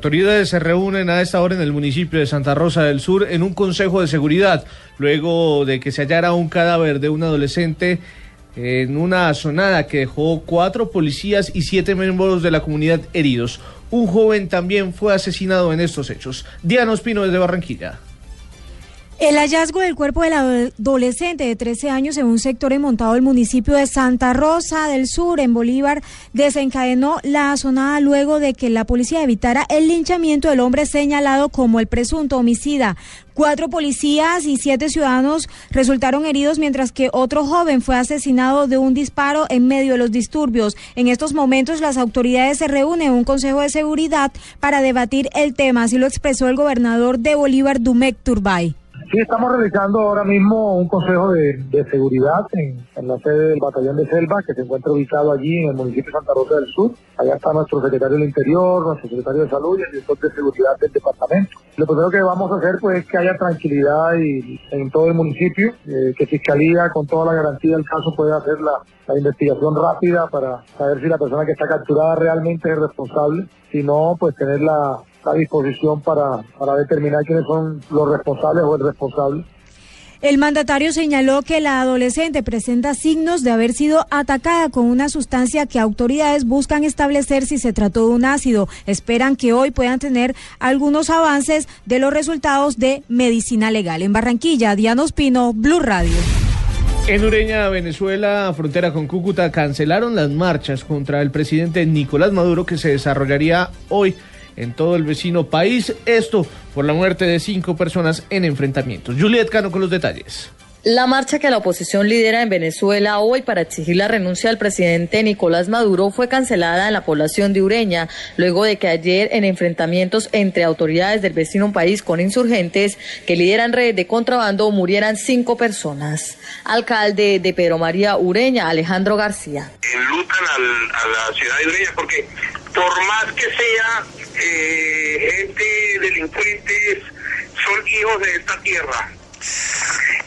Autoridades se reúnen a esta hora en el municipio de Santa Rosa del Sur en un consejo de seguridad, luego de que se hallara un cadáver de un adolescente en una zonada que dejó cuatro policías y siete miembros de la comunidad heridos. Un joven también fue asesinado en estos hechos. Diana Ospino desde Barranquilla. El hallazgo del cuerpo del adolescente de 13 años en un sector enmontado del municipio de Santa Rosa del Sur, en Bolívar, desencadenó la sonada luego de que la policía evitara el linchamiento del hombre señalado como el presunto homicida. Cuatro policías y siete ciudadanos resultaron heridos, mientras que otro joven fue asesinado de un disparo en medio de los disturbios. En estos momentos, las autoridades se reúnen en un consejo de seguridad para debatir el tema, así lo expresó el gobernador de Bolívar, Dumec Turbay. Sí, estamos realizando ahora mismo un consejo de, seguridad en, la sede del batallón de Selva, que se encuentra ubicado allí en el municipio de Santa Rosa del Sur. Allá está nuestro secretario del Interior, nuestro secretario de Salud y el director de seguridad del departamento. Lo primero que vamos a hacer pues es que haya tranquilidad y, en todo el municipio, eh, que Fiscalía con toda la garantía del caso pueda hacer la, investigación rápida para saber si la persona que está capturada realmente es responsable. Si no, pues tener la, disposición para determinar quiénes son los responsables o el responsable. El mandatario señaló que la adolescente presenta signos de haber sido atacada con una sustancia que autoridades buscan establecer si se trató de un ácido. Esperan que hoy puedan tener algunos avances de los resultados de medicina legal. En Barranquilla, Diana Ospino, Blue Radio. En Ureña, Venezuela, frontera con Cúcuta, cancelaron las marchas contra el presidente Nicolás Maduro que se desarrollaría hoy en todo el vecino país. Esto por la muerte de cinco personas en enfrentamientos. Juliet Cano con los detalles. La marcha que la oposición lidera en Venezuela hoy para exigir la renuncia del presidente Nicolás Maduro fue cancelada en la población de Ureña, luego de que ayer en enfrentamientos entre autoridades del vecino país con insurgentes que lideran redes de contrabando murieran cinco personas. Alcalde de Pedro María Ureña, Alejandro García. Enlutan a la ciudad de Ureña porque por más que sea eh, gente delincuentes, son hijos de esta tierra.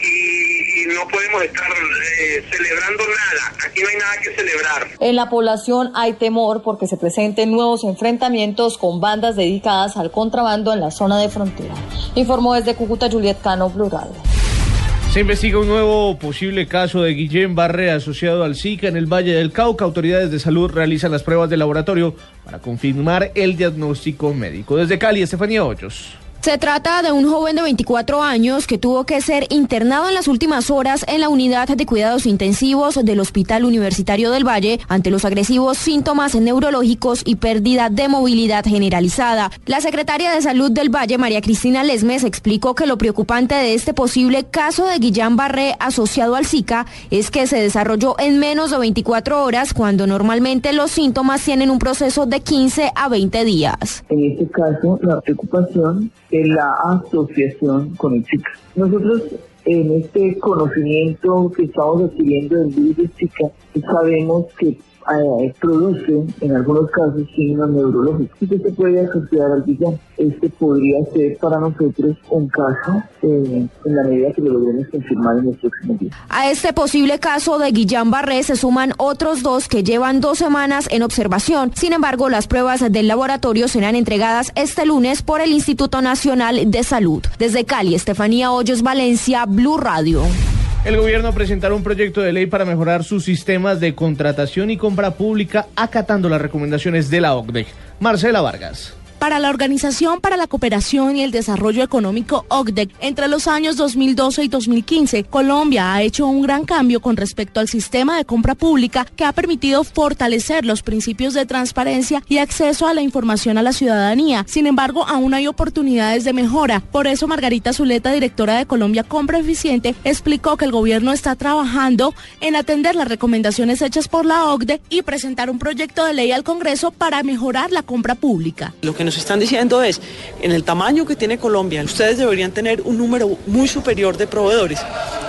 Y, no podemos estar eh, celebrando nada. Aquí no hay nada que celebrar. En la población hay temor porque se presenten nuevos enfrentamientos con bandas dedicadas al contrabando en la zona de frontera. Informó desde Cúcuta Juliet Cano, Plural. Se investiga un nuevo posible caso de Guillén Barre asociado al Zika en el Valle del Cauca. Autoridades de salud realizan las pruebas de laboratorio para confirmar el diagnóstico médico. Desde Cali, Estefanía Hoyos. Se trata de un joven de 24 años que tuvo que ser internado en las últimas horas en la unidad de cuidados intensivos del Hospital Universitario del Valle ante los agresivos síntomas neurológicos y pérdida de movilidad generalizada. La secretaria de Salud del Valle, María Cristina Lesmes, explicó que lo preocupante de este posible caso de Guillán Barré asociado al Zika es que se desarrolló en menos de 24 horas cuando normalmente los síntomas tienen un proceso de 15 a 20 días. En este caso, la preocupación en la asociación con el Zika. Nosotros en este conocimiento que estamos adquiriendo del virus Zika, sabemos que eh, produce en algunos casos signos neurológicos y que se puede asociar al villano. Este podría ser para nosotros un caso eh, en la medida que lo logremos confirmar en los próximos días. A este posible caso de Guillán Barré se suman otros dos que llevan dos semanas en observación. Sin embargo, las pruebas del laboratorio serán entregadas este lunes por el Instituto Nacional de Salud. Desde Cali, Estefanía Hoyos, Valencia, Blue Radio. El gobierno presentará un proyecto de ley para mejorar sus sistemas de contratación y compra pública acatando las recomendaciones de la OCDE. Marcela Vargas. Para la Organización para la Cooperación y el Desarrollo Económico OCDE, entre los años 2012 y 2015, Colombia ha hecho un gran cambio con respecto al sistema de compra pública que ha permitido fortalecer los principios de transparencia y acceso a la información a la ciudadanía. Sin embargo, aún hay oportunidades de mejora. Por eso, Margarita Zuleta, directora de Colombia Compra Eficiente, explicó que el gobierno está trabajando en atender las recomendaciones hechas por la OCDE y presentar un proyecto de ley al Congreso para mejorar la compra pública están diciendo es, en el tamaño que tiene Colombia, ustedes deberían tener un número muy superior de proveedores.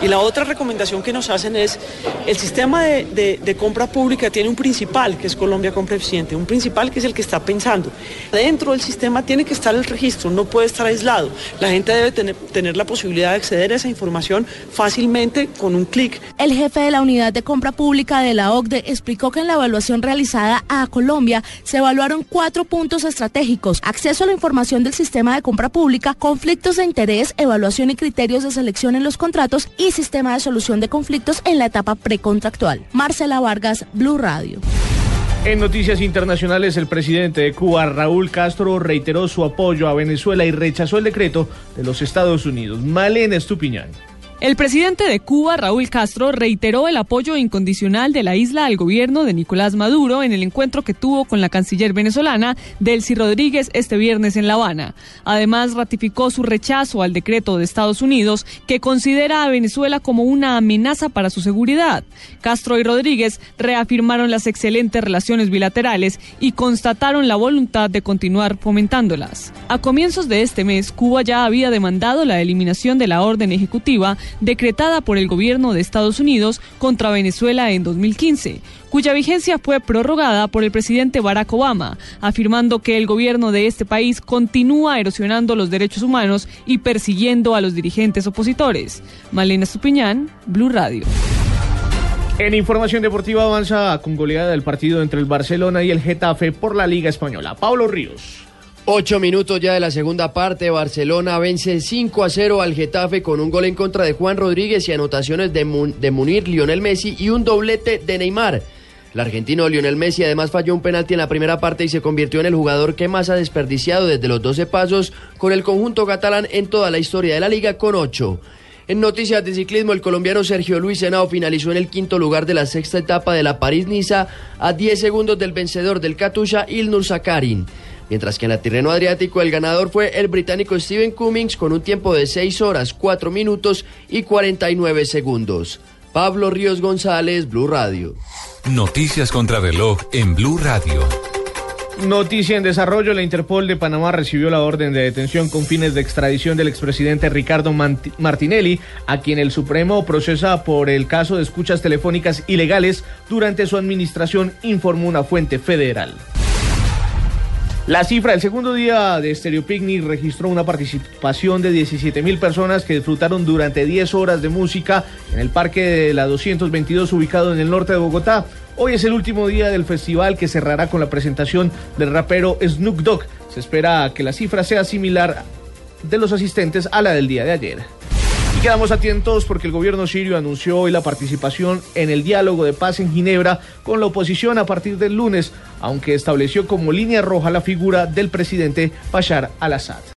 Y la otra recomendación que nos hacen es, el sistema de, compra pública tiene un principal, que es Colombia Compra Eficiente, un principal que es el que está pensando. Dentro del sistema tiene que estar el registro, no puede estar aislado. La gente debe tener, tener la posibilidad de acceder a esa información fácilmente con un clic. El jefe de la unidad de compra pública de la OCDE explicó que en la evaluación realizada a Colombia se evaluaron cuatro puntos estratégicos, acceso a la información del sistema de compra pública, conflictos de interés, evaluación y criterios de selección en los contratos y sistema de solución de conflictos en la etapa precontractual. Marcela Vargas, Blue Radio. En noticias internacionales, el presidente de Cuba, Raúl Castro, reiteró su apoyo a Venezuela y rechazó el decreto de los Estados Unidos. Malena Estupiñán. El presidente de Cuba, Raúl Castro, reiteró el apoyo incondicional de la isla al gobierno de Nicolás Maduro en el encuentro que tuvo con la canciller venezolana Delcy Rodríguez este viernes en La Habana. Además, ratificó su rechazo al decreto de Estados Unidos que considera a Venezuela como una amenaza para su seguridad. Castro y Rodríguez reafirmaron las excelentes relaciones bilaterales y constataron la voluntad de continuar fomentándolas. A comienzos de este mes, Cuba ya había demandado la eliminación de la orden ejecutiva decretada por el gobierno de Estados Unidos contra Venezuela en 2015, cuya vigencia fue prorrogada por el presidente Barack Obama, afirmando que el gobierno de este país continúa erosionando los derechos humanos y persiguiendo a los dirigentes opositores. Malena Supiñán, Blue Radio. En información deportiva avanza con goleada del partido entre el Barcelona y el Getafe por la Liga Española. Pablo Ríos. Ocho minutos ya de la segunda parte. Barcelona vence 5 a 0 al Getafe con un gol en contra de Juan Rodríguez y anotaciones de, Munir, Lionel Messi y un doblete de Neymar. El argentino Lionel Messi además falló un penalti en la primera parte y se convirtió en el jugador que más ha desperdiciado desde los 12 pasos con el conjunto catalán en toda la historia de la liga con 8. En noticias de ciclismo, el colombiano Sergio Luis Henao finalizó en el quinto lugar de la sexta etapa de la París-Niza a 10 segundos del vencedor del Katusha, Ilnur Sakarin mientras que en el terreno adriático el ganador fue el británico Steven Cummings con un tiempo de 6 horas, 4 minutos y 49 segundos. Pablo Ríos González, Blue Radio. Noticias contra reloj en Blue Radio. Noticia en desarrollo, la Interpol de Panamá recibió la orden de detención con fines de extradición del expresidente Ricardo Martinelli, a quien el Supremo procesa por el caso de escuchas telefónicas ilegales durante su administración, informó una fuente federal. La cifra, el segundo día de Stereo Picnic registró una participación de 17 mil personas que disfrutaron durante 10 horas de música en el Parque de la 222 ubicado en el norte de Bogotá. Hoy es el último día del festival que cerrará con la presentación del rapero Snoop Dogg. Se espera que la cifra sea similar de los asistentes a la del día de ayer quedamos atentos porque el gobierno sirio anunció hoy la participación en el diálogo de paz en Ginebra con la oposición a partir del lunes, aunque estableció como línea roja la figura del presidente Bashar al-Assad.